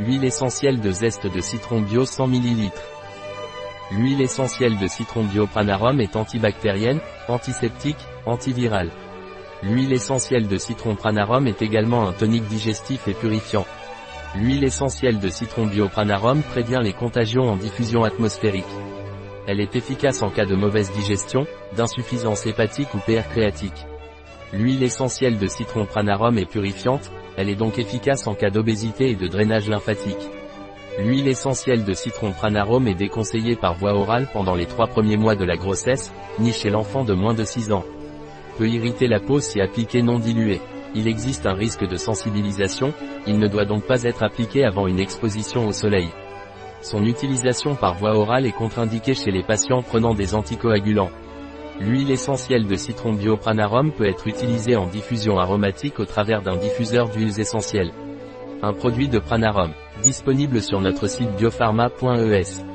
Huile essentielle de zeste de citron bio 100 ml. L'huile essentielle de citron bio Pranarum est antibactérienne, antiseptique, antivirale. L'huile essentielle de citron Pranarum est également un tonique digestif et purifiant. L'huile essentielle de citron bio Pranarum prévient les contagions en diffusion atmosphérique. Elle est efficace en cas de mauvaise digestion, d'insuffisance hépatique ou PR créatique. L'huile essentielle de citron Pranarum est purifiante, elle est donc efficace en cas d'obésité et de drainage lymphatique. L'huile essentielle de citron pranarome est déconseillée par voie orale pendant les trois premiers mois de la grossesse, ni chez l'enfant de moins de 6 ans. Peut irriter la peau si appliqué non dilué. Il existe un risque de sensibilisation, il ne doit donc pas être appliqué avant une exposition au soleil. Son utilisation par voie orale est contre-indiquée chez les patients prenant des anticoagulants. L'huile essentielle de citron bio Pranarum peut être utilisée en diffusion aromatique au travers d'un diffuseur d'huiles essentielles. Un produit de Pranarum, disponible sur notre site biopharma.es.